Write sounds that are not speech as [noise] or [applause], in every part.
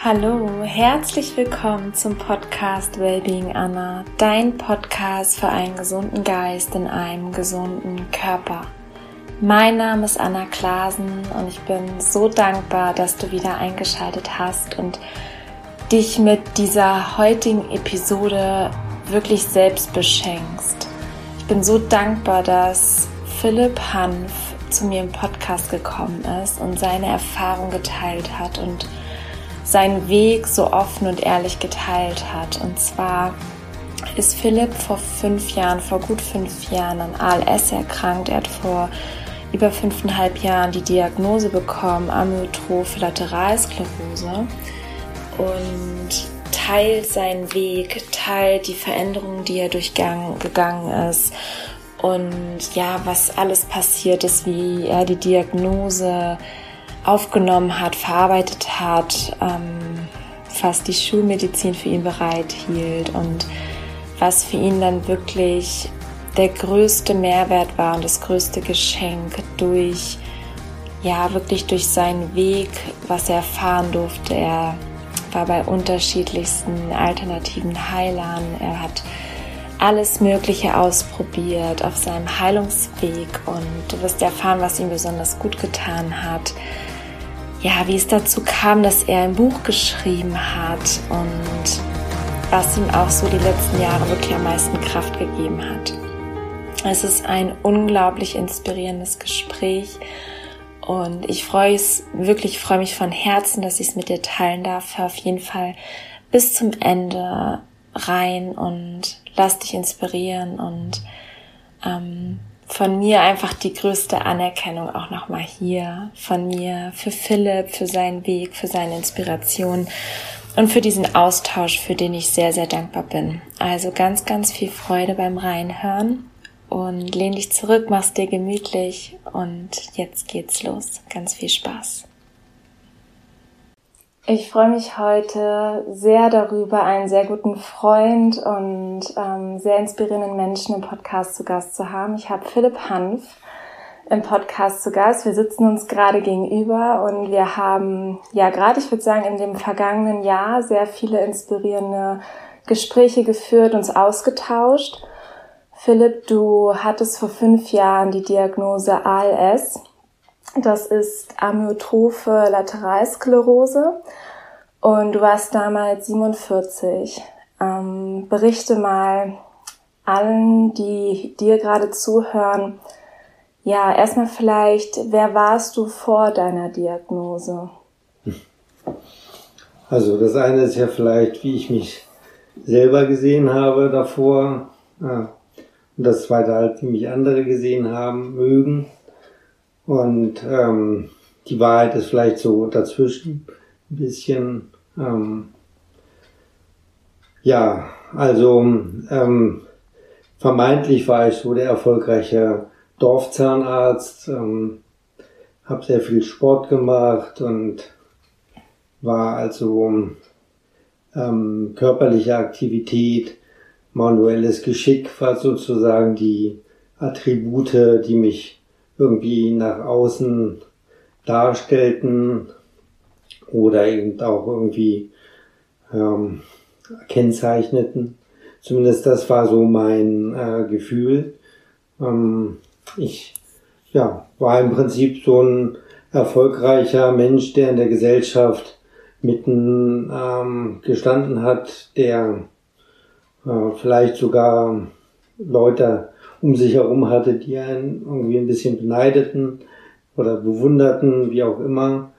Hallo, herzlich willkommen zum Podcast Wellbeing Anna, dein Podcast für einen gesunden Geist in einem gesunden Körper. Mein Name ist Anna Klasen und ich bin so dankbar, dass du wieder eingeschaltet hast und dich mit dieser heutigen Episode wirklich selbst beschenkst. Ich bin so dankbar, dass Philipp Hanf zu mir im Podcast gekommen ist und seine Erfahrung geteilt hat und seinen Weg so offen und ehrlich geteilt hat. Und zwar ist Philipp vor fünf Jahren, vor gut fünf Jahren an ALS erkrankt. Er hat vor über fünfeinhalb Jahren die Diagnose bekommen, Amyotrophe Lateralsklerose und teilt seinen Weg, teilt die Veränderungen, die er durchgegangen ist und ja, was alles passiert ist, wie er die Diagnose aufgenommen hat, verarbeitet hat, ähm, fast die Schulmedizin für ihn bereithielt und was für ihn dann wirklich der größte Mehrwert war und das größte Geschenk durch, ja, wirklich durch seinen Weg, was er erfahren durfte. Er war bei unterschiedlichsten alternativen Heilern. Er hat alles Mögliche ausprobiert auf seinem Heilungsweg und du wirst erfahren, was ihm besonders gut getan hat ja, wie es dazu kam, dass er ein Buch geschrieben hat und was ihm auch so die letzten Jahre wirklich am meisten Kraft gegeben hat. Es ist ein unglaublich inspirierendes Gespräch und ich freue es wirklich, freue mich von Herzen, dass ich es mit dir teilen darf. Hör auf jeden Fall bis zum Ende rein und lass dich inspirieren und ähm, von mir einfach die größte Anerkennung auch nochmal hier von mir für Philipp, für seinen Weg, für seine Inspiration und für diesen Austausch, für den ich sehr, sehr dankbar bin. Also ganz, ganz viel Freude beim Reinhören und lehn dich zurück, mach's dir gemütlich und jetzt geht's los. Ganz viel Spaß. Ich freue mich heute sehr darüber, einen sehr guten Freund und ähm, sehr inspirierenden Menschen im Podcast zu Gast zu haben. Ich habe Philipp Hanf im Podcast zu Gast. Wir sitzen uns gerade gegenüber und wir haben ja gerade, ich würde sagen, in dem vergangenen Jahr sehr viele inspirierende Gespräche geführt, uns ausgetauscht. Philipp, du hattest vor fünf Jahren die Diagnose ALS das ist Amyotrophe Lateralsklerose und du warst damals 47. Ähm, berichte mal allen, die dir gerade zuhören, ja, erstmal vielleicht, wer warst du vor deiner Diagnose? Also das eine ist ja vielleicht, wie ich mich selber gesehen habe davor. Und das zweite halt, wie mich andere gesehen haben mögen. Und ähm, die Wahrheit ist vielleicht so dazwischen ein bisschen. Ähm, ja, also ähm, vermeintlich war ich so der erfolgreiche Dorfzahnarzt, ähm, habe sehr viel Sport gemacht und war also ähm, körperliche Aktivität, manuelles Geschick war sozusagen die Attribute, die mich irgendwie nach außen darstellten oder eben auch irgendwie ähm, kennzeichneten. Zumindest das war so mein äh, Gefühl. Ähm, ich ja, war im Prinzip so ein erfolgreicher Mensch, der in der Gesellschaft mitten ähm, gestanden hat, der äh, vielleicht sogar Leute um sich herum hatte, die einen irgendwie ein bisschen beneideten oder bewunderten, wie auch immer.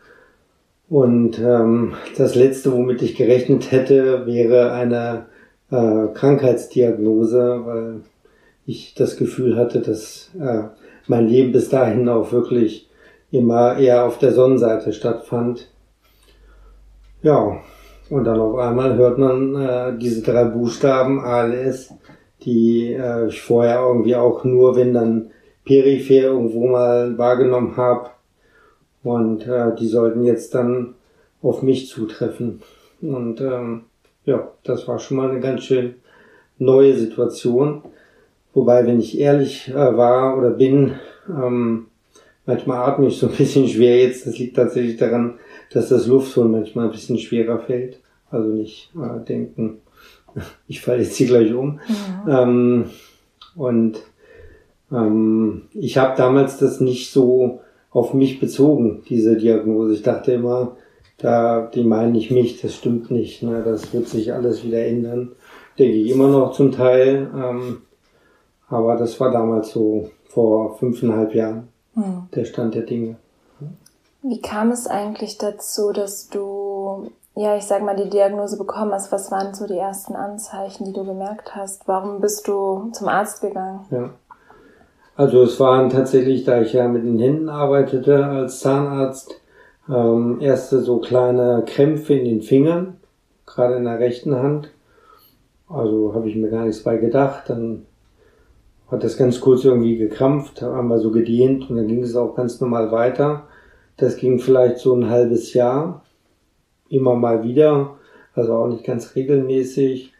Und ähm, das Letzte, womit ich gerechnet hätte, wäre eine äh, Krankheitsdiagnose, weil ich das Gefühl hatte, dass äh, mein Leben bis dahin auch wirklich immer eher auf der Sonnenseite stattfand. Ja, und dann auf einmal hört man äh, diese drei Buchstaben ALS die äh, ich vorher irgendwie auch nur, wenn dann peripher irgendwo mal wahrgenommen habe. Und äh, die sollten jetzt dann auf mich zutreffen. Und ähm, ja, das war schon mal eine ganz schön neue Situation. Wobei, wenn ich ehrlich äh, war oder bin, ähm, manchmal atme ich so ein bisschen schwer jetzt. Das liegt tatsächlich daran, dass das Luftholen manchmal ein bisschen schwerer fällt. Also nicht äh, denken, ich falle jetzt hier gleich um. Ja. Ähm, und ähm, ich habe damals das nicht so auf mich bezogen, diese Diagnose. Ich dachte immer, da, die meinen nicht mich, das stimmt nicht. Ne? Das wird sich alles wieder ändern. Denke ich immer noch zum Teil. Ähm, aber das war damals so vor fünfeinhalb Jahren hm. der Stand der Dinge. Wie kam es eigentlich dazu, dass du, ja, ich sag mal, die Diagnose bekommen hast? Was waren so die ersten Anzeichen, die du gemerkt hast? Warum bist du zum Arzt gegangen? Ja. Also es waren tatsächlich, da ich ja mit den Händen arbeitete als Zahnarzt, ähm, erste so kleine Krämpfe in den Fingern, gerade in der rechten Hand. Also habe ich mir gar nichts bei gedacht. Dann hat das ganz kurz irgendwie gekrampft, haben wir so gedehnt und dann ging es auch ganz normal weiter. Das ging vielleicht so ein halbes Jahr, immer mal wieder, also auch nicht ganz regelmäßig.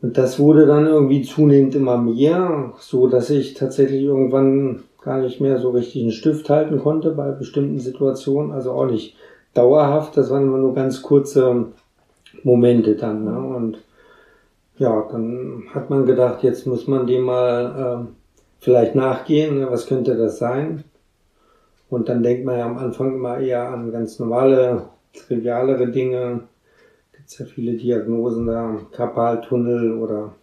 Und das wurde dann irgendwie zunehmend immer mehr, so dass ich tatsächlich irgendwann gar nicht mehr so richtig einen Stift halten konnte bei bestimmten Situationen, also auch nicht dauerhaft, das waren immer nur ganz kurze Momente dann. Ne? Und ja, dann hat man gedacht, jetzt muss man dem mal äh, vielleicht nachgehen, ne? was könnte das sein? Und dann denkt man ja am Anfang immer eher an ganz normale, trivialere Dinge, gibt's ja viele Diagnosen da, Karpaltunnel oder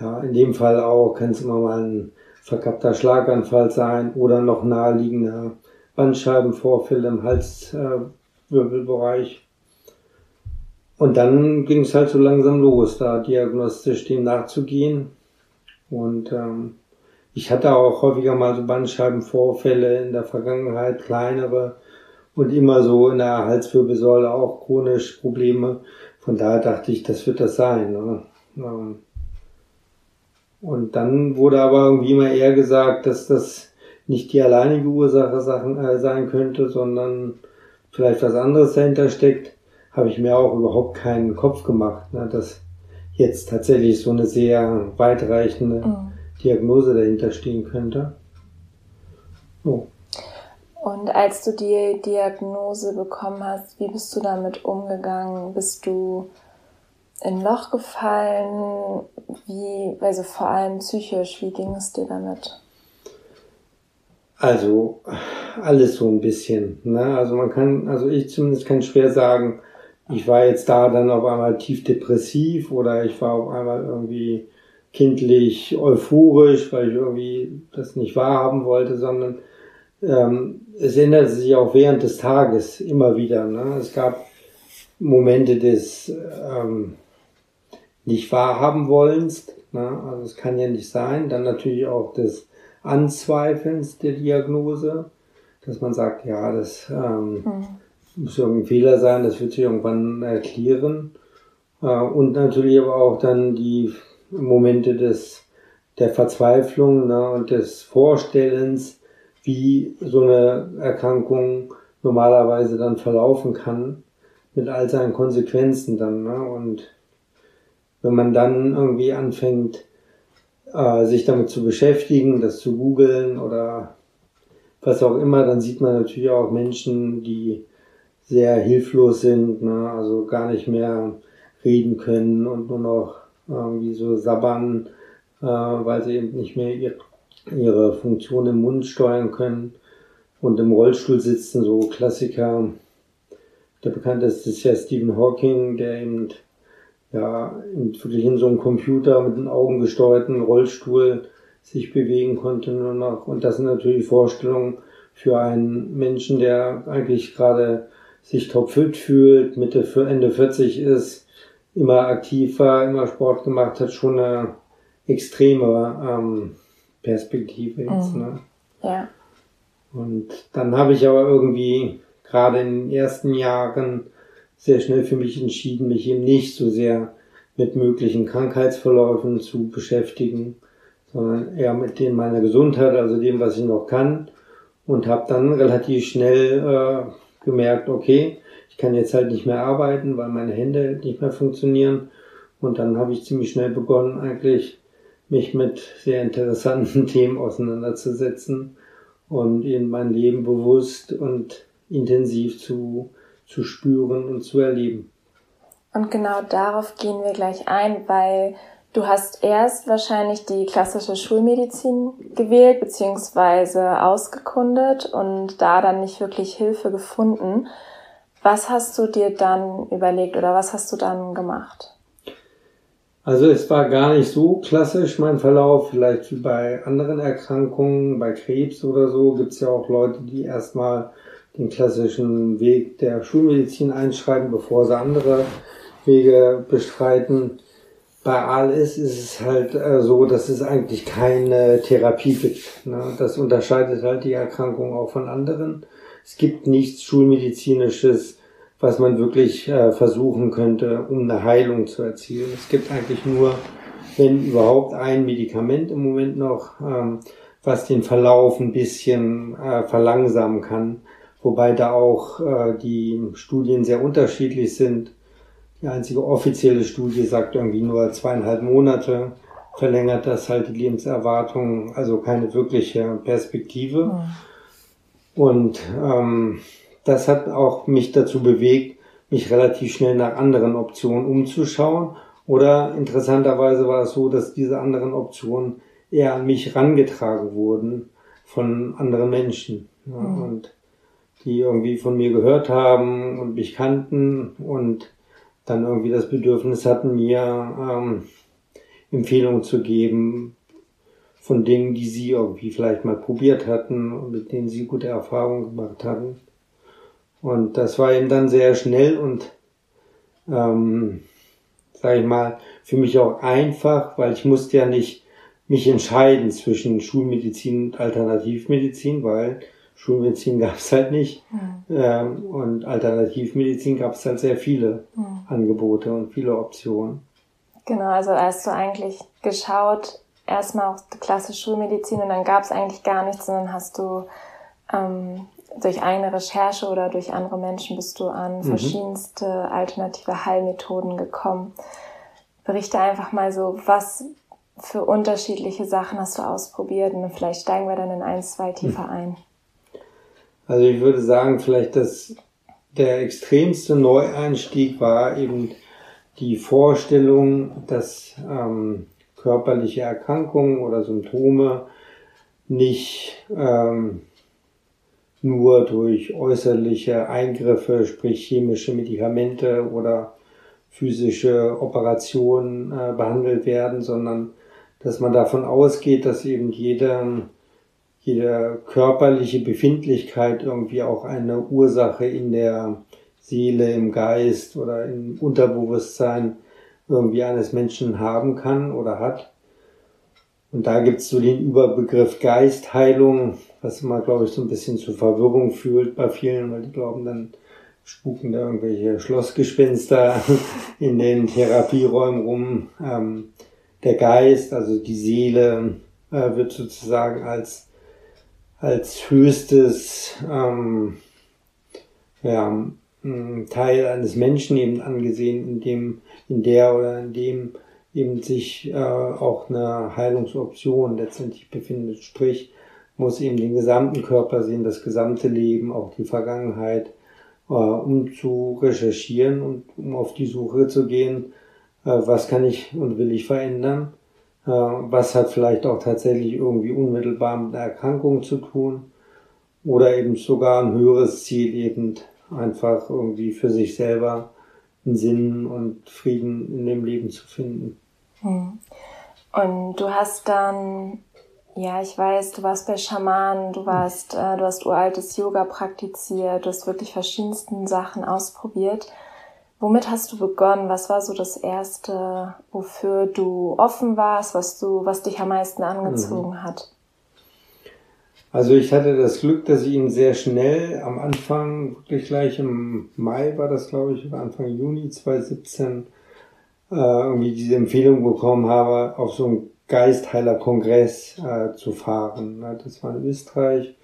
ja, in dem Fall auch kann es immer mal ein verkappter Schlaganfall sein oder noch naheliegender Bandscheibenvorfälle im Halswirbelbereich. Äh, und dann ging es halt so langsam los, da diagnostisch dem nachzugehen. Und ähm, ich hatte auch häufiger mal so Bandscheibenvorfälle in der Vergangenheit, kleinere, und immer so in der Halswirbelsäule auch chronisch Probleme. Von daher dachte ich, das wird das sein. Ne? Und dann wurde aber irgendwie immer eher gesagt, dass das nicht die alleinige Ursache äh, sein könnte, sondern vielleicht was anderes dahinter steckt. Habe ich mir auch überhaupt keinen Kopf gemacht, ne? dass jetzt tatsächlich so eine sehr weitreichende mhm. Diagnose dahinter stehen könnte. So. Und als du die Diagnose bekommen hast, wie bist du damit umgegangen? Bist du in ein Loch gefallen? Wie, also vor allem psychisch, wie ging es dir damit? Also alles so ein bisschen. Ne? Also man kann, also ich zumindest kann schwer sagen, ich war jetzt da dann auf einmal tief depressiv oder ich war auf einmal irgendwie kindlich euphorisch, weil ich irgendwie das nicht wahrhaben wollte, sondern ähm, es änderte sich auch während des Tages immer wieder. Ne? Es gab Momente des ähm, nicht wahrhaben wollens, ne? also es kann ja nicht sein. Dann natürlich auch des Anzweifelns der Diagnose, dass man sagt, ja, das ähm, mhm. muss irgendein Fehler sein, das wird sich irgendwann erklären. Äh, und natürlich aber auch dann die Momente des der Verzweiflung ne, und des Vorstellens, wie so eine Erkrankung normalerweise dann verlaufen kann, mit all seinen Konsequenzen dann. Ne? Und wenn man dann irgendwie anfängt, äh, sich damit zu beschäftigen, das zu googeln oder was auch immer, dann sieht man natürlich auch Menschen, die sehr hilflos sind, ne? also gar nicht mehr reden können und nur noch irgendwie so sabbern, äh, weil sie eben nicht mehr ihr ihre Funktion im Mund steuern können und im Rollstuhl sitzen, so Klassiker. Der bekannteste ist ja Stephen Hawking, der eben ja wirklich in so einem Computer mit den Augen gesteuerten Rollstuhl sich bewegen konnte nur noch. Und das sind natürlich Vorstellungen für einen Menschen, der eigentlich gerade sich topfit fühlt, Mitte für Ende 40 ist, immer aktiver, immer Sport gemacht hat, schon eine extreme ähm, Perspektive jetzt. Mhm. Ne? Ja. Und dann habe ich aber irgendwie gerade in den ersten Jahren sehr schnell für mich entschieden, mich eben nicht so sehr mit möglichen Krankheitsverläufen zu beschäftigen, sondern eher mit dem meiner Gesundheit, also dem, was ich noch kann. Und habe dann relativ schnell äh, gemerkt, okay, ich kann jetzt halt nicht mehr arbeiten, weil meine Hände nicht mehr funktionieren. Und dann habe ich ziemlich schnell begonnen, eigentlich mich mit sehr interessanten [laughs] Themen auseinanderzusetzen und eben mein Leben bewusst und intensiv zu, zu spüren und zu erleben. Und genau darauf gehen wir gleich ein, weil du hast erst wahrscheinlich die klassische Schulmedizin gewählt beziehungsweise ausgekundet und da dann nicht wirklich Hilfe gefunden. Was hast du dir dann überlegt oder was hast du dann gemacht? Also es war gar nicht so klassisch mein Verlauf, vielleicht wie bei anderen Erkrankungen, bei Krebs oder so gibt es ja auch Leute, die erstmal den klassischen Weg der Schulmedizin einschreiten, bevor sie andere Wege bestreiten. Bei ALS ist es halt äh, so, dass es eigentlich keine Therapie gibt. Ne? Das unterscheidet halt die Erkrankung auch von anderen. Es gibt nichts Schulmedizinisches, was man wirklich äh, versuchen könnte, um eine Heilung zu erzielen. Es gibt eigentlich nur, wenn überhaupt, ein Medikament im Moment noch, ähm, was den Verlauf ein bisschen äh, verlangsamen kann, wobei da auch äh, die Studien sehr unterschiedlich sind. Die einzige offizielle Studie sagt irgendwie nur zweieinhalb Monate, verlängert das halt die Lebenserwartung, also keine wirkliche Perspektive. Mhm. Und ähm, das hat auch mich dazu bewegt, mich relativ schnell nach anderen Optionen umzuschauen. Oder interessanterweise war es so, dass diese anderen Optionen eher an mich rangetragen wurden von anderen Menschen. Ja, mhm. Und die irgendwie von mir gehört haben und mich kannten und dann irgendwie das Bedürfnis hatten, mir ähm, Empfehlungen zu geben von Dingen, die sie irgendwie vielleicht mal probiert hatten und mit denen sie gute Erfahrungen gemacht hatten. Und das war eben dann sehr schnell und, ähm, sage ich mal, für mich auch einfach, weil ich musste ja nicht mich entscheiden zwischen Schulmedizin und Alternativmedizin, weil Schulmedizin [laughs] gab es halt nicht. Mhm. Ähm, und Alternativmedizin gab es halt sehr viele mhm. Angebote und viele Optionen. Genau, also hast du eigentlich geschaut, erstmal auf die klassische Schulmedizin und dann gab es eigentlich gar nichts, sondern hast du ähm, durch eigene Recherche oder durch andere Menschen bist du an mhm. verschiedenste alternative Heilmethoden gekommen. Berichte einfach mal so, was für unterschiedliche Sachen hast du ausprobiert und vielleicht steigen wir dann in eins, zwei tiefer mhm. ein. Also ich würde sagen, vielleicht dass der extremste Neueinstieg war eben die Vorstellung, dass ähm, körperliche Erkrankungen oder Symptome nicht ähm, nur durch äußerliche Eingriffe, sprich chemische Medikamente oder physische Operationen äh, behandelt werden, sondern dass man davon ausgeht, dass eben jede, jede körperliche Befindlichkeit irgendwie auch eine Ursache in der Seele, im Geist oder im Unterbewusstsein irgendwie eines Menschen haben kann oder hat. Und da gibt es so den Überbegriff Geistheilung, was immer, glaube ich, so ein bisschen zu Verwirrung fühlt bei vielen, weil die glauben, dann spuken da irgendwelche Schlossgespenster [laughs] in den Therapieräumen rum. Ähm, der Geist, also die Seele, äh, wird sozusagen als, als höchstes ähm, ja, Teil eines Menschen eben angesehen, in dem, in der oder in dem eben sich äh, auch eine Heilungsoption letztendlich befindet. Sprich, muss eben den gesamten Körper sehen, das gesamte Leben, auch die Vergangenheit, äh, um zu recherchieren und um auf die Suche zu gehen, äh, was kann ich und will ich verändern, äh, was hat vielleicht auch tatsächlich irgendwie unmittelbar mit einer Erkrankung zu tun oder eben sogar ein höheres Ziel eben einfach irgendwie für sich selber einen Sinn und Frieden in dem Leben zu finden. Hm. Und du hast dann ja, ich weiß, du warst bei Schamanen, du warst, äh, du hast uraltes Yoga praktiziert, du hast wirklich verschiedensten Sachen ausprobiert. Womit hast du begonnen? Was war so das erste, wofür du offen warst, was du, was dich am meisten angezogen mhm. hat? Also ich hatte das Glück, dass ich ihn sehr schnell am Anfang, wirklich gleich im Mai war das, glaube ich, Anfang Juni 2017, äh, irgendwie diese Empfehlung bekommen habe, auf so einem Geistheiler-Kongress äh, zu fahren. Das war in Österreich.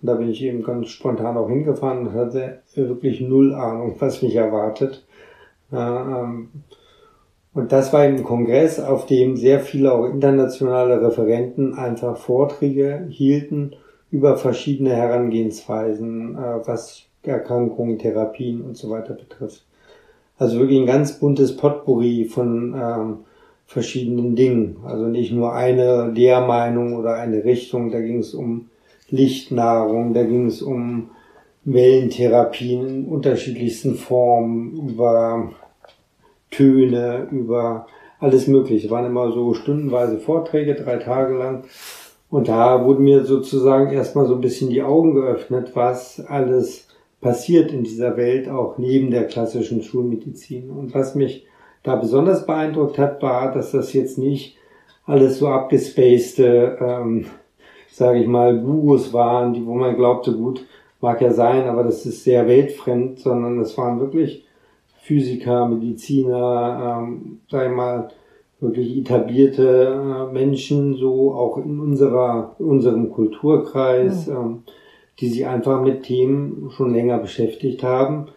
Und da bin ich eben ganz spontan auch hingefahren und hatte wirklich null Ahnung, was mich erwartet. Ähm, und das war ein Kongress, auf dem sehr viele auch internationale Referenten einfach Vorträge hielten über verschiedene Herangehensweisen, äh, was Erkrankungen, Therapien und so weiter betrifft. Also wirklich ein ganz buntes Potpourri von ähm, verschiedenen Dingen. Also nicht nur eine Lehrmeinung oder eine Richtung. Da ging es um Lichtnahrung, da ging es um Wellentherapien in unterschiedlichsten Formen, über Töne, über alles Mögliche. Es waren immer so stundenweise Vorträge, drei Tage lang. Und da wurden mir sozusagen erstmal so ein bisschen die Augen geöffnet, was alles passiert in dieser Welt, auch neben der klassischen Schulmedizin. Und was mich da besonders beeindruckt hat, war, dass das jetzt nicht alles so abgespacede, ähm, sage ich mal, Gurus waren, die, wo man glaubte, gut, mag ja sein, aber das ist sehr weltfremd, sondern es waren wirklich Physiker, Mediziner, ähm, sag ich mal, wirklich etablierte äh, Menschen, so auch in unserer, unserem Kulturkreis, mhm. ähm, die sich einfach mit Themen schon länger beschäftigt haben,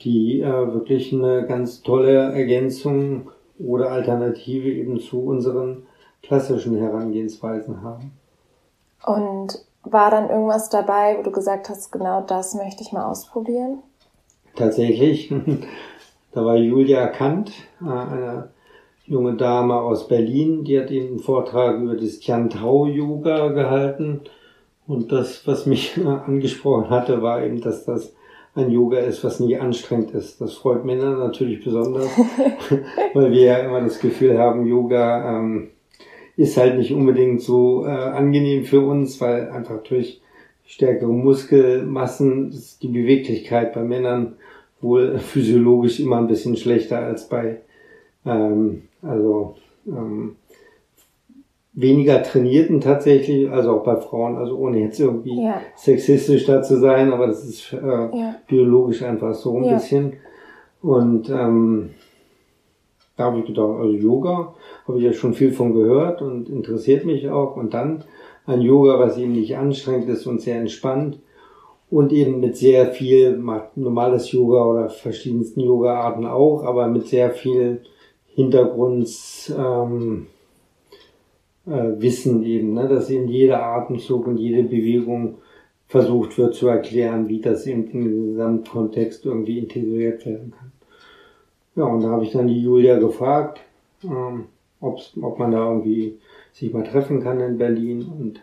die äh, wirklich eine ganz tolle Ergänzung oder Alternative eben zu unseren klassischen Herangehensweisen haben. Und war dann irgendwas dabei, wo du gesagt hast, genau das möchte ich mal ausprobieren? Tatsächlich. [laughs] Da war Julia Kant, äh, eine junge Dame aus Berlin, die hat eben einen Vortrag über das Tian Tao Yoga gehalten. Und das, was mich [laughs] angesprochen hatte, war eben, dass das ein Yoga ist, was nie anstrengend ist. Das freut Männer natürlich besonders, [laughs] [laughs] weil wir ja immer das Gefühl haben, Yoga ähm, ist halt nicht unbedingt so äh, angenehm für uns, weil einfach durch stärkere Muskelmassen die Beweglichkeit bei Männern wohl physiologisch immer ein bisschen schlechter als bei ähm, also ähm, weniger trainierten tatsächlich, also auch bei Frauen, also ohne jetzt irgendwie ja. sexistisch da zu sein, aber das ist äh, ja. biologisch einfach so ein ja. bisschen. Und ähm, da habe ich gedacht, also Yoga habe ich ja schon viel von gehört und interessiert mich auch. Und dann ein Yoga, was eben nicht anstrengend ist und sehr entspannt und eben mit sehr viel, normales Yoga oder verschiedensten Yoga-Arten auch, aber mit sehr viel Hintergrunds, ähm, äh, eben, ne, dass eben jeder Atemzug und jede Bewegung versucht wird zu erklären, wie das eben in Gesamtkontext irgendwie integriert werden kann. Ja, und da habe ich dann die Julia gefragt, ähm, ob man da irgendwie sich mal treffen kann in Berlin und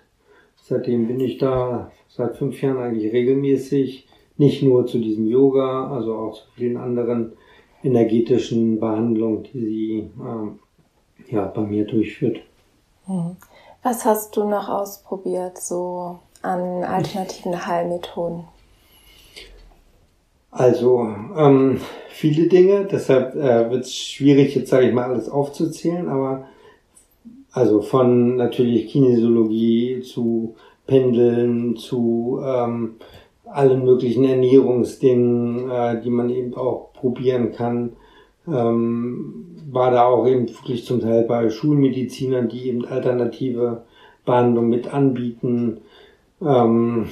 seitdem bin ich da seit fünf Jahren eigentlich regelmäßig, nicht nur zu diesem Yoga, also auch zu vielen anderen energetischen Behandlungen, die sie äh, ja, bei mir durchführt. Hm. Was hast du noch ausprobiert, so an alternativen Heilmethoden? Also ähm, viele Dinge, deshalb äh, wird es schwierig, jetzt sage ich mal alles aufzuzählen, aber also von natürlich Kinesiologie zu Pendeln, zu ähm, allen möglichen Ernährungsdingen, äh, die man eben auch probieren kann. Ähm, war da auch eben wirklich zum Teil bei Schulmedizinern, die eben alternative Behandlung mit anbieten. Ähm,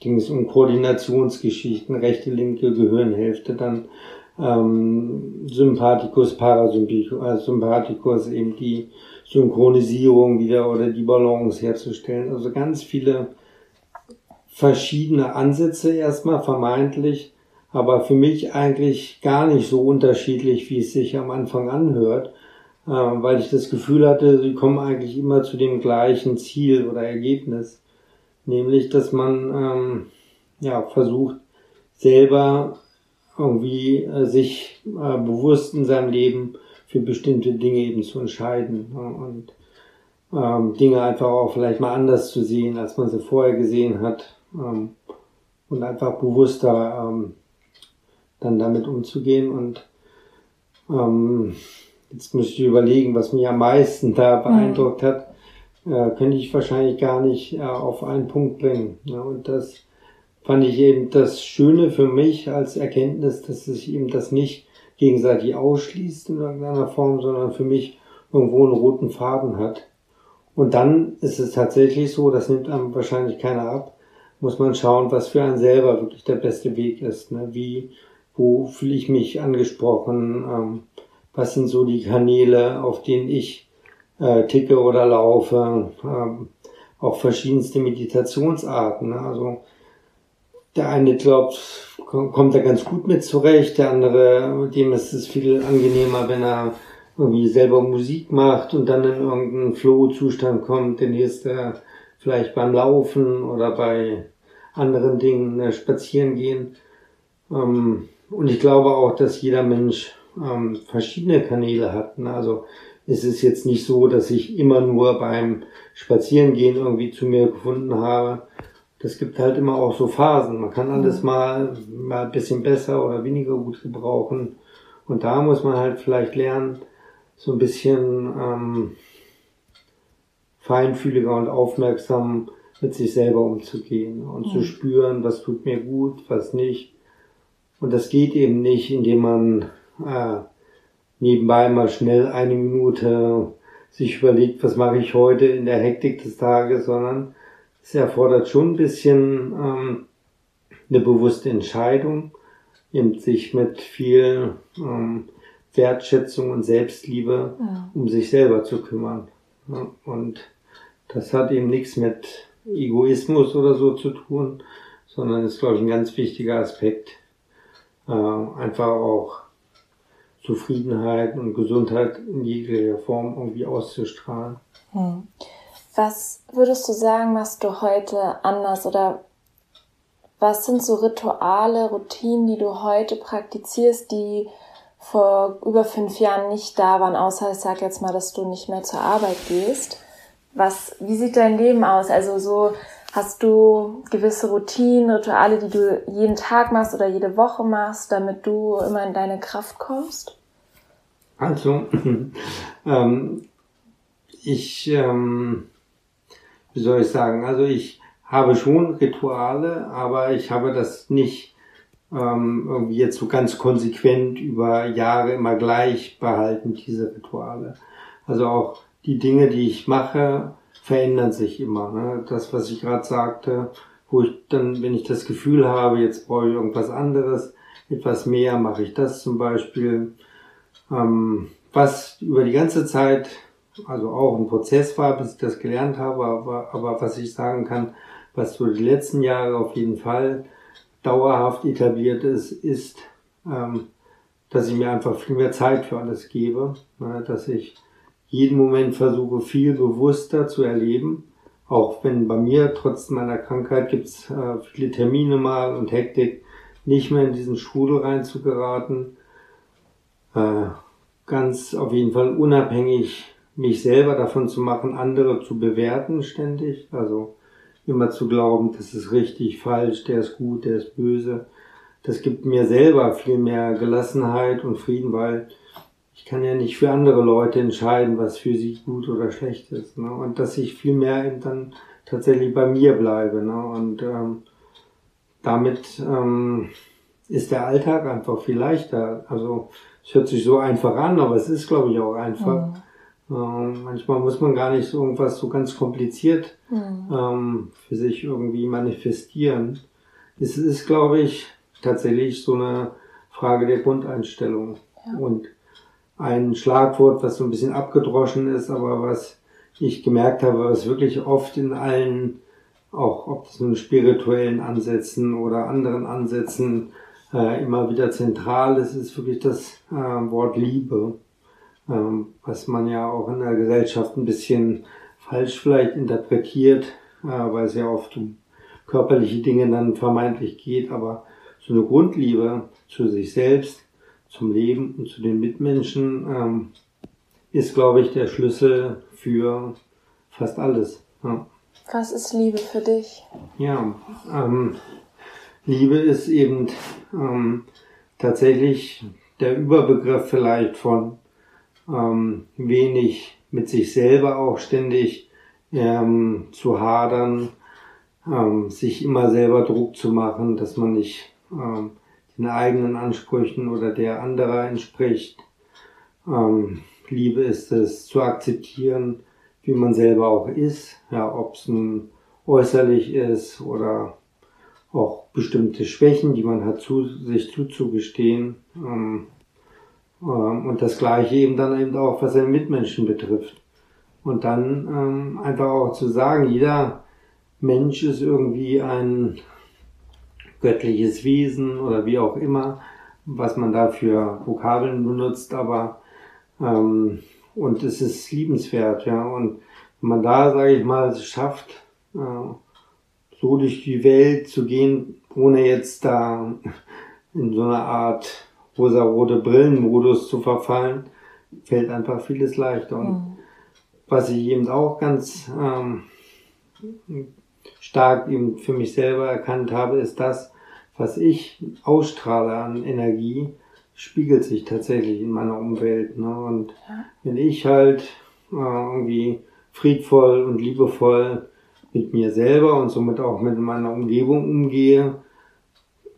ging es um Koordinationsgeschichten, rechte, linke Gehirnhälfte, dann ähm, Sympathikus, Parasympathikus, äh, eben die Synchronisierung wieder oder die Balance herzustellen. Also ganz viele verschiedene Ansätze erstmal vermeintlich, aber für mich eigentlich gar nicht so unterschiedlich, wie es sich am Anfang anhört, äh, weil ich das Gefühl hatte, sie kommen eigentlich immer zu dem gleichen Ziel oder Ergebnis, nämlich dass man ähm, ja versucht selber irgendwie äh, sich äh, bewusst in seinem Leben für bestimmte Dinge eben zu entscheiden ne? und ähm, Dinge einfach auch vielleicht mal anders zu sehen, als man sie vorher gesehen hat ähm, und einfach bewusster ähm, dann damit umzugehen und ähm, jetzt müsste ich überlegen, was mich am meisten da beeindruckt mhm. hat, äh, könnte ich wahrscheinlich gar nicht äh, auf einen Punkt bringen. Ne? Und das fand ich eben das Schöne für mich als Erkenntnis, dass sich eben das nicht gegenseitig ausschließt in irgendeiner Form, sondern für mich irgendwo einen roten Faden hat. Und dann ist es tatsächlich so, das nimmt einem wahrscheinlich keiner ab, muss man schauen, was für einen selber wirklich der beste Weg ist. Ne? Wie, wo fühle ich mich angesprochen? Ähm, was sind so die Kanäle, auf denen ich äh, ticke oder laufe? Ähm, auch verschiedenste Meditationsarten. Ne? Also der eine glaubt, kommt da ganz gut mit zurecht, der andere, dem ist es viel angenehmer, wenn er irgendwie selber Musik macht und dann in irgendeinen Flow-Zustand kommt, der nächste vielleicht beim Laufen oder bei anderen Dingen ne, spazieren gehen. Ähm, und ich glaube auch, dass jeder Mensch ähm, verschiedene Kanäle hat. Ne? Also es ist jetzt nicht so, dass ich immer nur beim Spazierengehen irgendwie zu mir gefunden habe. Das gibt halt immer auch so Phasen. Man kann alles mal, mal ein bisschen besser oder weniger gut gebrauchen. Und da muss man halt vielleicht lernen, so ein bisschen ähm, feinfühliger und aufmerksam mit sich selber umzugehen und mhm. zu spüren, was tut mir gut, was nicht. Und das geht eben nicht, indem man äh, nebenbei mal schnell eine Minute sich überlegt, was mache ich heute in der Hektik des Tages, sondern es erfordert schon ein bisschen ähm, eine bewusste Entscheidung, eben sich mit viel ähm, Wertschätzung und Selbstliebe ja. um sich selber zu kümmern. Und das hat eben nichts mit Egoismus oder so zu tun, sondern ist, glaube ich, ein ganz wichtiger Aspekt, äh, einfach auch Zufriedenheit und Gesundheit in jeglicher Form irgendwie auszustrahlen. Hm. Was würdest du sagen, machst du heute anders oder was sind so Rituale, Routinen, die du heute praktizierst, die vor über fünf Jahren nicht da waren, außer ich sag jetzt mal, dass du nicht mehr zur Arbeit gehst? Was, wie sieht dein Leben aus? Also so, hast du gewisse Routinen, Rituale, die du jeden Tag machst oder jede Woche machst, damit du immer in deine Kraft kommst? Also, [laughs] ähm, ich, ähm, wie soll ich sagen, also ich habe schon Rituale, aber ich habe das nicht ähm, irgendwie jetzt so ganz konsequent über Jahre immer gleich behalten, diese Rituale. Also auch die Dinge, die ich mache, verändern sich immer. Ne? Das, was ich gerade sagte, wo ich dann, wenn ich das Gefühl habe, jetzt brauche ich irgendwas anderes, etwas mehr, mache ich das zum Beispiel. Ähm, was über die ganze Zeit, also auch ein Prozess war, bis ich das gelernt habe, aber, aber was ich sagen kann, was so die letzten Jahre auf jeden Fall dauerhaft etabliert ist, ist, ähm, dass ich mir einfach viel mehr Zeit für alles gebe, ne, dass ich jeden Moment versuche, viel bewusster zu erleben. Auch wenn bei mir trotz meiner Krankheit gibt's äh, viele Termine mal und Hektik, nicht mehr in diesen Strudel reinzugeraten. Äh, ganz auf jeden Fall unabhängig mich selber davon zu machen, andere zu bewerten ständig. Also immer zu glauben, das ist richtig, falsch, der ist gut, der ist böse. Das gibt mir selber viel mehr Gelassenheit und Frieden, weil ich kann ja nicht für andere Leute entscheiden, was für sie gut oder schlecht ist. Ne? Und dass ich viel mehr eben dann tatsächlich bei mir bleibe. Ne? Und ähm, damit ähm, ist der Alltag einfach viel leichter. Also es hört sich so einfach an, aber es ist, glaube ich, auch einfach. Mhm. Ähm, manchmal muss man gar nicht so irgendwas so ganz kompliziert mhm. ähm, für sich irgendwie manifestieren. Es ist, glaube ich, tatsächlich so eine Frage der Grundeinstellung. Ja. Und ein Schlagwort, was so ein bisschen abgedroschen ist, aber was ich gemerkt habe, was wirklich oft in allen, auch ob das nun spirituellen Ansätzen oder anderen Ansätzen äh, immer wieder zentral ist, ist wirklich das äh, Wort Liebe ähm, was man ja auch in der Gesellschaft ein bisschen falsch vielleicht interpretiert, äh, weil es ja oft um körperliche Dinge dann vermeintlich geht, aber so eine Grundliebe zu sich selbst, zum Leben und zu den Mitmenschen ähm, ist, glaube ich, der Schlüssel für fast alles. Ja. Was ist Liebe für dich? Ja, ähm, Liebe ist eben ähm, tatsächlich der Überbegriff vielleicht von ähm, wenig mit sich selber auch ständig ähm, zu hadern, ähm, sich immer selber Druck zu machen, dass man nicht ähm, den eigenen Ansprüchen oder der anderer entspricht. Ähm, Liebe ist es zu akzeptieren, wie man selber auch ist, ja, ob es nun äußerlich ist oder auch bestimmte Schwächen, die man hat, zu, sich zuzugestehen. Ähm, ähm, und das Gleiche eben dann eben auch, was seine Mitmenschen betrifft. Und dann ähm, einfach auch zu sagen, jeder Mensch ist irgendwie ein göttliches Wesen oder wie auch immer, was man da für Vokabeln benutzt, aber ähm, und es ist liebenswert, ja. Und wenn man da, sage ich mal, es schafft, äh, so durch die Welt zu gehen, ohne jetzt da in so eine Art rosa-rote Brillenmodus zu verfallen, fällt einfach vieles leichter. Und mhm. was ich eben auch ganz ähm, stark eben für mich selber erkannt habe, ist das, was ich ausstrahle an Energie, spiegelt sich tatsächlich in meiner Umwelt. Ne? Und ja. wenn ich halt äh, irgendwie friedvoll und liebevoll mit mir selber und somit auch mit meiner Umgebung umgehe,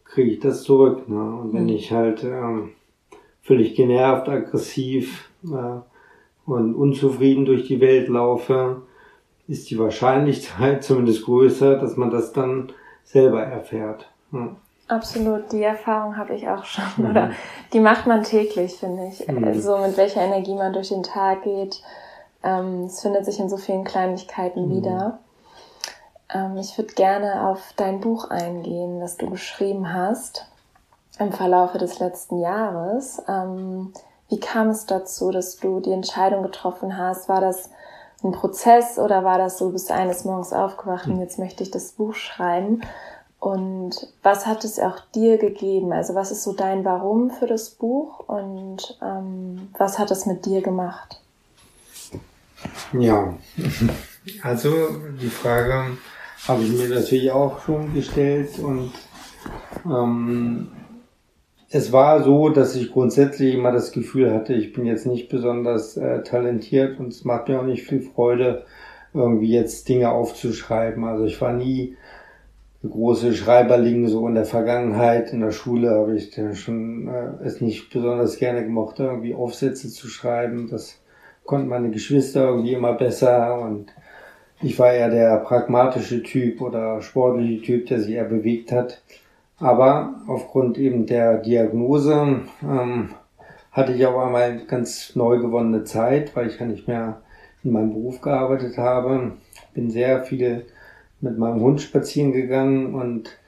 kriege ich das zurück. Ne? Und wenn mhm. ich halt ähm, völlig genervt, aggressiv äh, und unzufrieden durch die Welt laufe, ist die Wahrscheinlichkeit [laughs] zumindest größer, dass man das dann selber erfährt. Ja. Absolut, die Erfahrung habe ich auch schon. Mhm. Oder die macht man täglich, finde ich. Mhm. So mit welcher Energie man durch den Tag geht. Ähm, es findet sich in so vielen Kleinigkeiten mhm. wieder. Ähm, ich würde gerne auf dein Buch eingehen, das du geschrieben hast im Verlaufe des letzten Jahres. Ähm, wie kam es dazu, dass du die Entscheidung getroffen hast? War das ein Prozess oder war das so, du bist eines Morgens aufgewacht und mhm. jetzt möchte ich das Buch schreiben? Und was hat es auch dir gegeben? Also was ist so dein Warum für das Buch und ähm, was hat es mit dir gemacht? Ja, [laughs] also die Frage habe ich mir natürlich auch schon gestellt und ähm, es war so, dass ich grundsätzlich immer das Gefühl hatte, ich bin jetzt nicht besonders äh, talentiert und es macht mir auch nicht viel Freude, irgendwie jetzt Dinge aufzuschreiben. Also ich war nie große Schreiberling so in der Vergangenheit. In der Schule habe ich dann schon äh, es nicht besonders gerne gemocht, irgendwie Aufsätze zu schreiben. Das konnten meine Geschwister irgendwie immer besser und ich war ja der pragmatische Typ oder sportliche Typ, der sich eher bewegt hat. Aber aufgrund eben der Diagnose ähm, hatte ich auch einmal ganz neu gewonnene Zeit, weil ich ja nicht mehr in meinem Beruf gearbeitet habe. Bin sehr viel mit meinem Hund spazieren gegangen und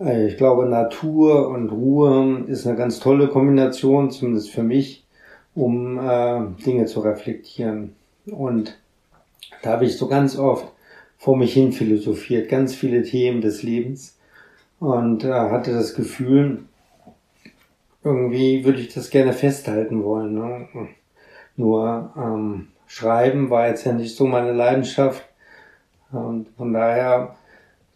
äh, ich glaube, Natur und Ruhe ist eine ganz tolle Kombination, zumindest für mich, um äh, Dinge zu reflektieren. Und da habe ich so ganz oft vor mich hin philosophiert, ganz viele Themen des Lebens und äh, hatte das Gefühl, irgendwie würde ich das gerne festhalten wollen. Ne? Nur ähm, Schreiben war jetzt ja nicht so meine Leidenschaft und von daher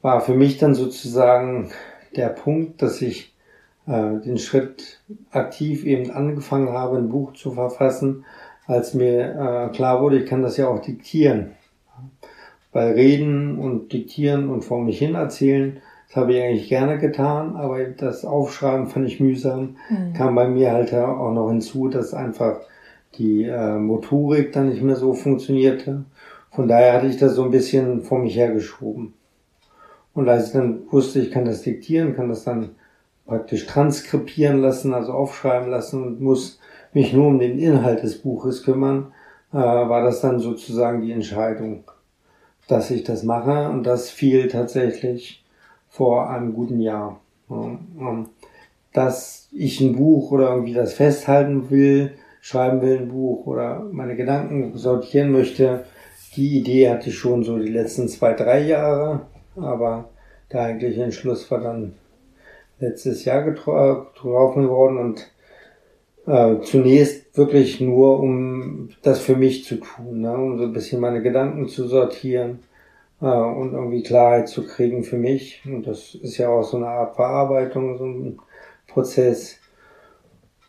war für mich dann sozusagen der Punkt, dass ich äh, den Schritt aktiv eben angefangen habe, ein Buch zu verfassen, als mir äh, klar wurde, ich kann das ja auch diktieren. Weil Reden und Diktieren und vor mich hin erzählen, das habe ich eigentlich gerne getan, aber das Aufschreiben fand ich mühsam. Mhm. Kam bei mir halt auch noch hinzu, dass einfach die äh, Motorik dann nicht mehr so funktionierte. Von daher hatte ich das so ein bisschen vor mich hergeschoben. Und als ich dann wusste, ich kann das diktieren, kann das dann praktisch transkribieren lassen, also aufschreiben lassen und muss mich nur um den Inhalt des Buches kümmern, äh, war das dann sozusagen die Entscheidung, dass ich das mache. Und das fiel tatsächlich vor einem guten Jahr. Dass ich ein Buch oder irgendwie das festhalten will, schreiben will ein Buch oder meine Gedanken sortieren möchte, die Idee hatte ich schon so die letzten zwei, drei Jahre, aber der eigentliche Entschluss war dann letztes Jahr getroffen worden und äh, zunächst wirklich nur, um das für mich zu tun, ne? um so ein bisschen meine Gedanken zu sortieren äh, und irgendwie Klarheit zu kriegen für mich. Und das ist ja auch so eine Art Verarbeitung, so ein Prozess.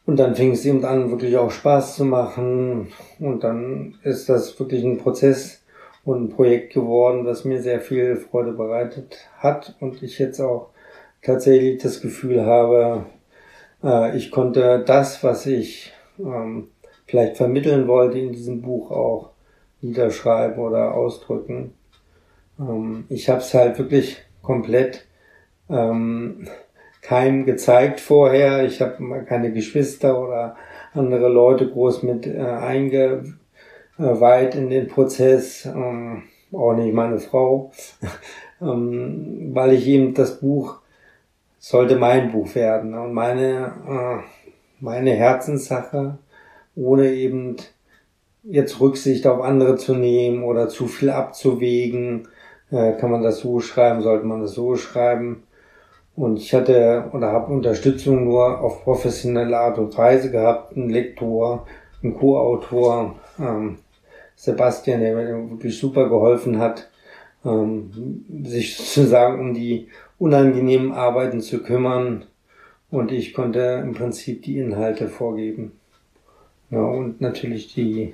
Und dann fing es eben an, wirklich auch Spaß zu machen. Und dann ist das wirklich ein Prozess und ein Projekt geworden, was mir sehr viel Freude bereitet hat. Und ich jetzt auch tatsächlich das Gefühl habe, äh, ich konnte das, was ich ähm, vielleicht vermitteln wollte in diesem Buch auch niederschreiben oder ausdrücken. Ähm, ich habe es halt wirklich komplett ähm, keinem gezeigt vorher. Ich habe keine Geschwister oder andere Leute groß mit äh, einge, weit in den Prozess, ähm, auch nicht meine Frau, [laughs] ähm, weil ich eben das Buch sollte mein Buch werden und meine, äh, meine Herzenssache, ohne eben jetzt Rücksicht auf andere zu nehmen oder zu viel abzuwägen, äh, kann man das so schreiben, sollte man das so schreiben. Und ich hatte oder habe Unterstützung nur auf professionelle Art und Weise gehabt, einen Lektor, einen Co-Autor, ähm, Sebastian, der mir wirklich super geholfen hat, ähm, sich sozusagen um die unangenehmen Arbeiten zu kümmern. Und ich konnte im Prinzip die Inhalte vorgeben. Ja, und natürlich die,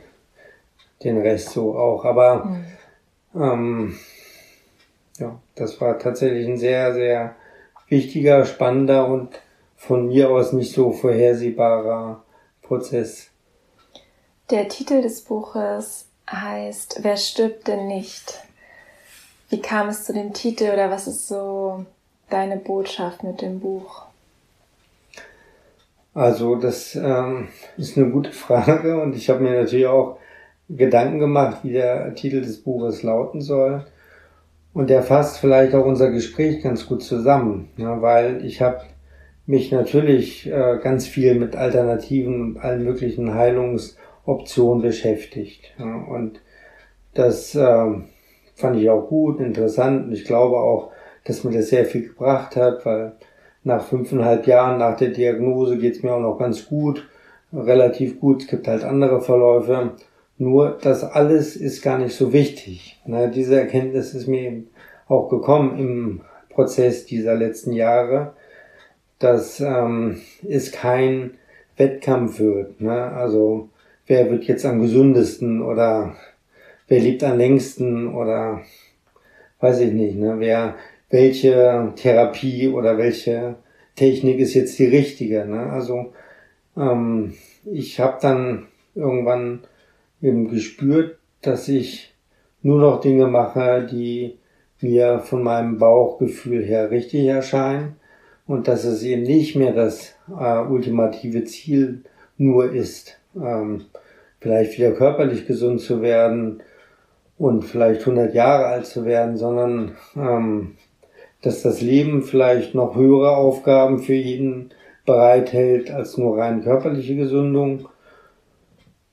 den Rest so auch. Aber mhm. ähm, ja, das war tatsächlich ein sehr, sehr wichtiger, spannender und von mir aus nicht so vorhersehbarer Prozess. Der Titel des Buches heißt Wer stirbt denn nicht? Wie kam es zu dem Titel oder was ist so deine Botschaft mit dem Buch? Also das ähm, ist eine gute Frage und ich habe mir natürlich auch Gedanken gemacht, wie der Titel des Buches lauten soll. Und der fasst vielleicht auch unser Gespräch ganz gut zusammen, ja, weil ich habe mich natürlich äh, ganz viel mit Alternativen und allen möglichen Heilungsoptionen beschäftigt. Ja, und das äh, fand ich auch gut, interessant und ich glaube auch, dass mir das sehr viel gebracht hat, weil nach fünfeinhalb Jahren nach der Diagnose geht's mir auch noch ganz gut, relativ gut. Es gibt halt andere Verläufe. Nur das alles ist gar nicht so wichtig. Ne, diese Erkenntnis ist mir eben auch gekommen im Prozess dieser letzten Jahre, dass ähm, es kein Wettkampf wird. Ne? Also wer wird jetzt am gesündesten oder wer lebt am längsten oder weiß ich nicht, ne? wer welche Therapie oder welche Technik ist jetzt die richtige. Ne? Also ähm, ich habe dann irgendwann eben gespürt, dass ich nur noch Dinge mache, die mir von meinem Bauchgefühl her richtig erscheinen. Und dass es eben nicht mehr das äh, ultimative Ziel nur ist, ähm, vielleicht wieder körperlich gesund zu werden und vielleicht 100 Jahre alt zu werden, sondern ähm, dass das Leben vielleicht noch höhere Aufgaben für jeden bereithält als nur rein körperliche Gesundung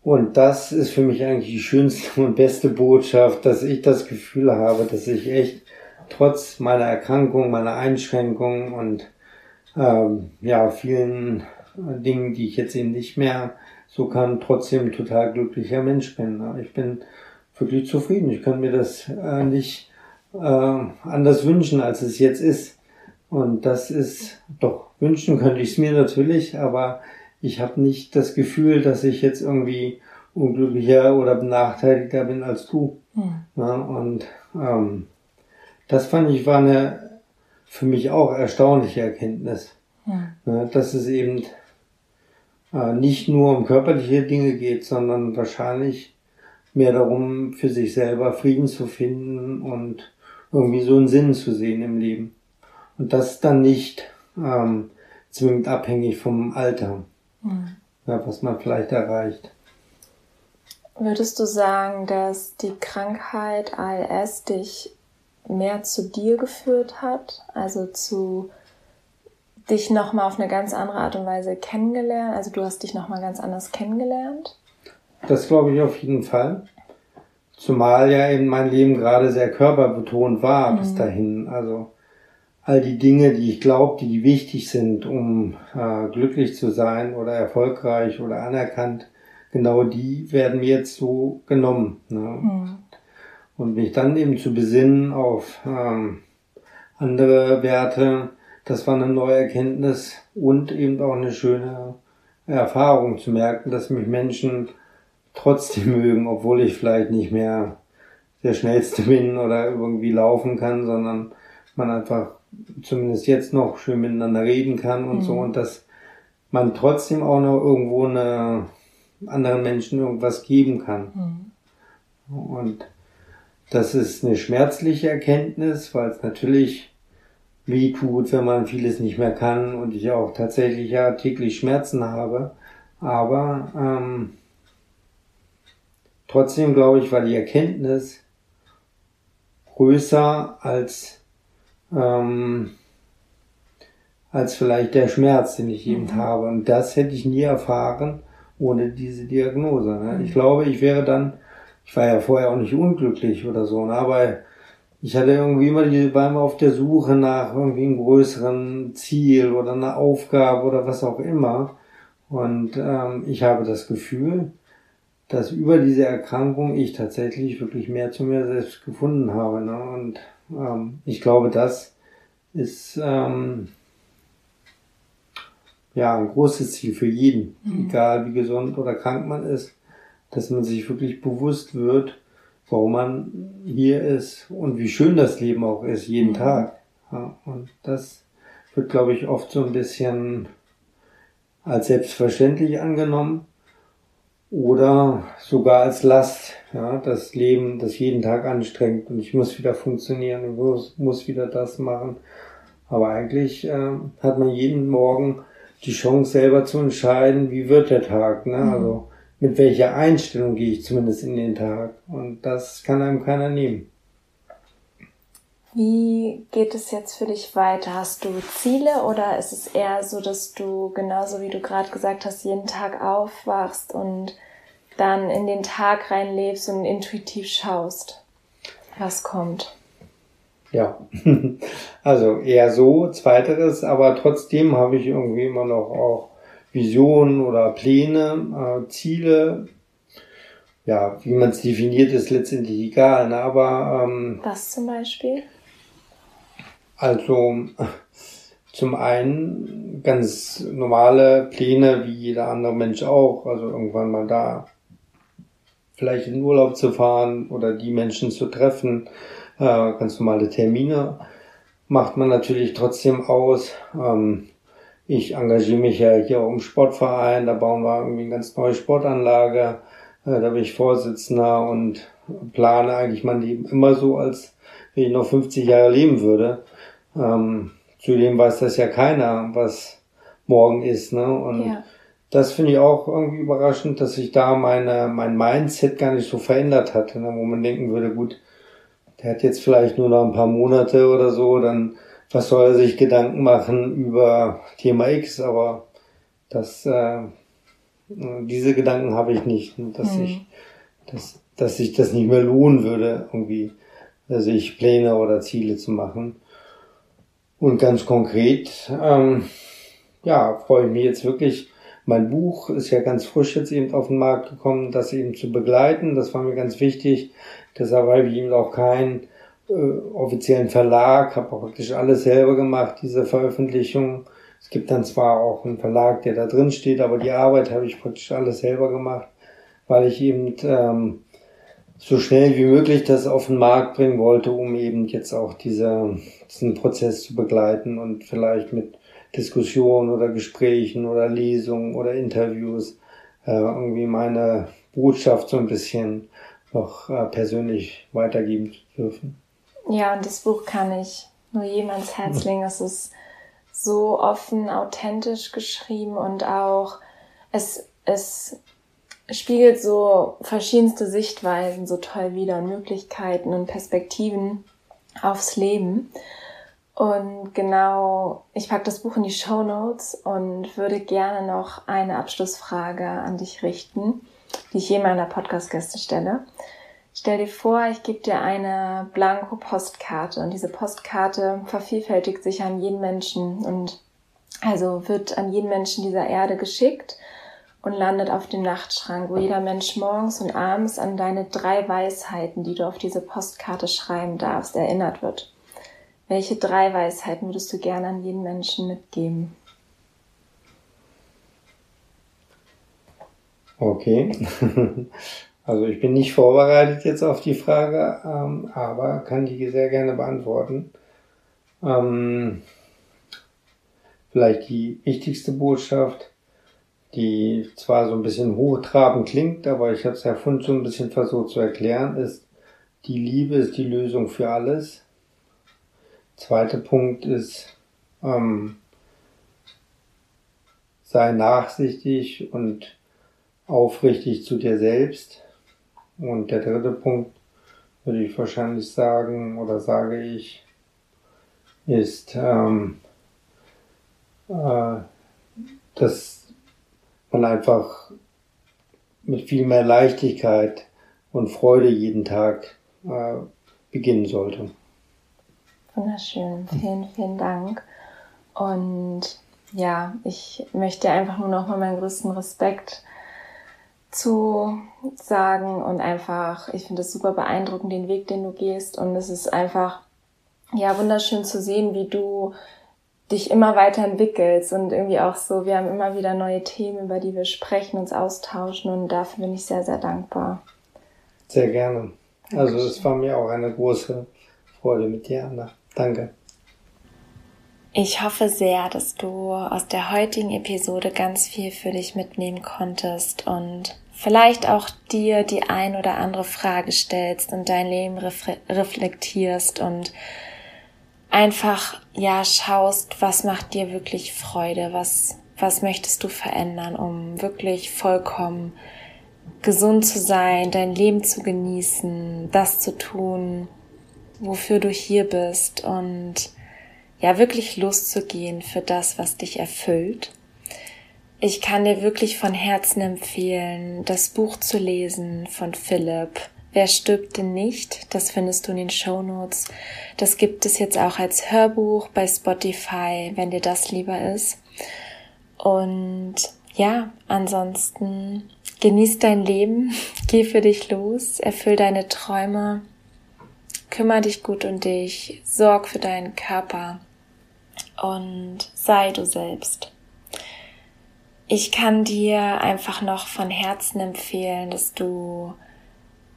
und das ist für mich eigentlich die schönste und beste Botschaft, dass ich das Gefühl habe, dass ich echt trotz meiner Erkrankung, meiner Einschränkungen und ähm, ja vielen Dingen, die ich jetzt eben nicht mehr so kann, trotzdem total glücklicher Mensch bin. Ich bin wirklich zufrieden. Ich kann mir das äh, nicht äh, anders wünschen, als es jetzt ist. Und das ist, doch, wünschen könnte ich es mir natürlich, aber ich habe nicht das Gefühl, dass ich jetzt irgendwie unglücklicher oder benachteiligter bin als du. Mhm. Ja, und ähm, das fand ich war eine für mich auch erstaunliche Erkenntnis, mhm. ja, dass es eben äh, nicht nur um körperliche Dinge geht, sondern wahrscheinlich mehr darum, für sich selber Frieden zu finden und irgendwie so einen Sinn zu sehen im Leben. Und das dann nicht ähm, zwingend abhängig vom Alter mhm. ja, was man vielleicht erreicht. Würdest du sagen, dass die Krankheit ALS dich mehr zu dir geführt hat, also zu dich nochmal auf eine ganz andere Art und Weise kennengelernt, also du hast dich nochmal ganz anders kennengelernt? Das glaube ich auf jeden Fall. Zumal ja eben mein Leben gerade sehr körperbetont war mhm. bis dahin. Also all die Dinge, die ich glaube, die wichtig sind, um äh, glücklich zu sein oder erfolgreich oder anerkannt, genau die werden mir jetzt so genommen. Ne? Mhm. Und mich dann eben zu besinnen auf ähm, andere Werte, das war eine neue Erkenntnis und eben auch eine schöne Erfahrung zu merken, dass mich Menschen trotzdem [laughs] mögen, obwohl ich vielleicht nicht mehr der Schnellste bin oder irgendwie laufen kann, sondern man einfach zumindest jetzt noch schön miteinander reden kann und mhm. so und dass man trotzdem auch noch irgendwo eine anderen Menschen irgendwas geben kann. Mhm. Und das ist eine schmerzliche Erkenntnis, weil es natürlich weh tut, wenn man vieles nicht mehr kann und ich auch tatsächlich ja täglich Schmerzen habe. Aber ähm, trotzdem glaube ich, war die Erkenntnis größer als ähm, als vielleicht der Schmerz, den ich eben mhm. habe. Und das hätte ich nie erfahren ohne diese Diagnose. Ne? Mhm. Ich glaube, ich wäre dann, ich war ja vorher auch nicht unglücklich oder so, ne? aber ich hatte irgendwie immer die, war immer auf der Suche nach irgendwie einem größeren Ziel oder einer Aufgabe oder was auch immer. Und ähm, ich habe das Gefühl, dass über diese Erkrankung ich tatsächlich wirklich mehr zu mir selbst gefunden habe. Ne? Und ähm, ich glaube, das ist ähm, ja ein großes Ziel für jeden, mhm. egal wie gesund oder krank man ist, dass man sich wirklich bewusst wird, warum man hier ist und wie schön das Leben auch ist, jeden mhm. Tag. Ja, und das wird, glaube ich, oft so ein bisschen als selbstverständlich angenommen oder sogar als Last. Ja, das Leben, das jeden Tag anstrengt und ich muss wieder funktionieren, ich muss, muss wieder das machen. Aber eigentlich äh, hat man jeden Morgen die Chance selber zu entscheiden, wie wird der Tag. Ne? Mhm. Also mit welcher Einstellung gehe ich zumindest in den Tag. Und das kann einem keiner nehmen. Wie geht es jetzt für dich weiter? Hast du Ziele oder ist es eher so, dass du genauso wie du gerade gesagt hast, jeden Tag aufwachst und dann in den Tag reinlebst und intuitiv schaust, was kommt? Ja, [laughs] also eher so, zweiteres, aber trotzdem habe ich irgendwie immer noch auch Visionen oder Pläne, äh, Ziele. Ja, wie man es definiert, ist letztendlich egal. Ne? Aber ähm, was zum Beispiel? Also zum einen ganz normale Pläne, wie jeder andere Mensch auch. Also irgendwann mal da vielleicht in Urlaub zu fahren oder die Menschen zu treffen. Äh, ganz normale Termine macht man natürlich trotzdem aus. Ähm, ich engagiere mich ja hier im Sportverein, da bauen wir irgendwie eine ganz neue Sportanlage. Äh, da bin ich Vorsitzender und plane eigentlich mein Leben immer so, als wenn ich noch 50 Jahre leben würde. Ähm, zudem weiß das ja keiner, was morgen ist. Ne? Und ja. das finde ich auch irgendwie überraschend, dass sich da meine, mein Mindset gar nicht so verändert hat, ne? wo man denken würde, gut, der hat jetzt vielleicht nur noch ein paar Monate oder so, dann was soll er sich Gedanken machen über Thema X, aber das, äh, diese Gedanken habe ich nicht, dass mhm. ich, dass, dass sich das nicht mehr lohnen würde, irgendwie, also ich Pläne oder Ziele zu machen. Und ganz konkret, ähm, ja, freue ich mich jetzt wirklich. Mein Buch ist ja ganz frisch jetzt eben auf den Markt gekommen, das eben zu begleiten. Das war mir ganz wichtig. Deshalb habe ich eben auch keinen äh, offiziellen Verlag, habe auch praktisch alles selber gemacht, diese Veröffentlichung. Es gibt dann zwar auch einen Verlag, der da drin steht, aber die Arbeit habe ich praktisch alles selber gemacht, weil ich eben ähm, so schnell wie möglich das auf den Markt bringen wollte, um eben jetzt auch diese, diesen Prozess zu begleiten und vielleicht mit Diskussionen oder Gesprächen oder Lesungen oder Interviews äh, irgendwie meine Botschaft so ein bisschen noch äh, persönlich weitergeben zu dürfen. Ja, und das Buch kann ich nur jedem ans Herz legen. Es ist so offen, authentisch geschrieben und auch es, es spiegelt so verschiedenste Sichtweisen so toll wider und Möglichkeiten und Perspektiven aufs Leben. Und genau, ich packe das Buch in die Show Notes und würde gerne noch eine Abschlussfrage an dich richten, die ich jedem meiner Podcast-Gäste stelle. Stell dir vor, ich gebe dir eine blanko Postkarte und diese Postkarte vervielfältigt sich an jeden Menschen und also wird an jeden Menschen dieser Erde geschickt und landet auf dem Nachtschrank, wo jeder Mensch morgens und abends an deine drei Weisheiten, die du auf diese Postkarte schreiben darfst, erinnert wird. Welche drei Weisheiten würdest du gerne an jeden Menschen mitgeben? Okay. [laughs] Also ich bin nicht vorbereitet jetzt auf die Frage, ähm, aber kann die sehr gerne beantworten. Ähm, vielleicht die wichtigste Botschaft, die zwar so ein bisschen hochtrabend klingt, aber ich habe es ja vorhin so ein bisschen versucht zu erklären, ist, die Liebe ist die Lösung für alles. Zweiter Punkt ist, ähm, sei nachsichtig und aufrichtig zu dir selbst Und der dritte Punkt würde ich wahrscheinlich sagen oder sage ich, ist, ähm, äh, dass man einfach mit viel mehr Leichtigkeit und Freude jeden Tag äh, beginnen sollte. Wunderschön, vielen, vielen Dank. Und ja, ich möchte einfach nur noch mal meinen größten Respekt zu sagen und einfach, ich finde es super beeindruckend, den Weg, den du gehst. Und es ist einfach, ja, wunderschön zu sehen, wie du dich immer weiterentwickelst und irgendwie auch so, wir haben immer wieder neue Themen, über die wir sprechen, uns austauschen und dafür bin ich sehr, sehr dankbar. Sehr gerne. Also es war mir auch eine große Freude mit dir, Anna. Danke. Ich hoffe sehr, dass du aus der heutigen Episode ganz viel für dich mitnehmen konntest und vielleicht auch dir die ein oder andere Frage stellst und dein Leben reflektierst und einfach, ja, schaust, was macht dir wirklich Freude, was, was möchtest du verändern, um wirklich vollkommen gesund zu sein, dein Leben zu genießen, das zu tun, wofür du hier bist und ja, wirklich loszugehen für das, was dich erfüllt. Ich kann dir wirklich von Herzen empfehlen, das Buch zu lesen von Philipp Wer stirbt denn nicht? Das findest du in den Show Notes. Das gibt es jetzt auch als Hörbuch bei Spotify, wenn dir das lieber ist. Und ja, ansonsten genieß dein Leben, [laughs] geh für dich los, erfüll deine Träume, kümmere dich gut um dich, sorg für deinen Körper und sei du selbst. Ich kann dir einfach noch von Herzen empfehlen, dass du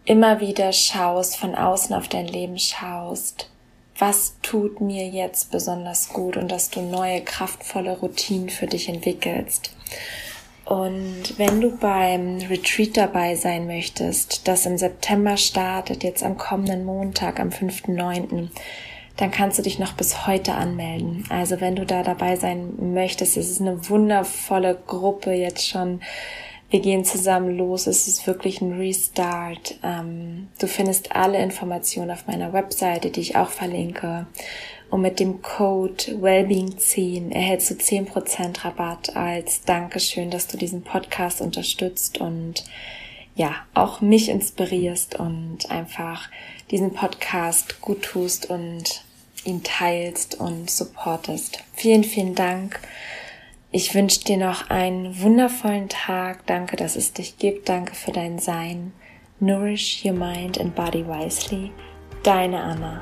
immer wieder schaust, von außen auf dein Leben schaust, was tut mir jetzt besonders gut und dass du neue, kraftvolle Routinen für dich entwickelst. Und wenn du beim Retreat dabei sein möchtest, das im September startet, jetzt am kommenden Montag, am 5.9., dann kannst du dich noch bis heute anmelden. Also wenn du da dabei sein möchtest, es ist eine wundervolle Gruppe jetzt schon wir gehen zusammen los. Es ist wirklich ein Restart. Ähm, du findest alle Informationen auf meiner Webseite, die ich auch verlinke. Und mit dem Code Wellbeing10 erhältst du 10% Rabatt als Dankeschön, dass du diesen Podcast unterstützt und ja, auch mich inspirierst und einfach diesen Podcast gut tust und ihn teilst und supportest. Vielen, vielen Dank. Ich wünsche dir noch einen wundervollen Tag. Danke, dass es dich gibt. Danke für dein Sein. Nourish your mind and body wisely. Deine Anna.